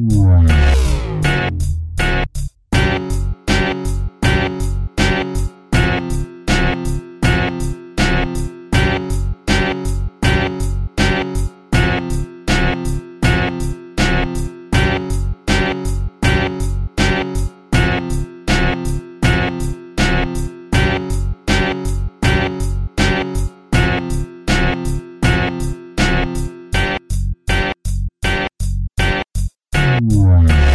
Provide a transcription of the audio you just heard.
Música Música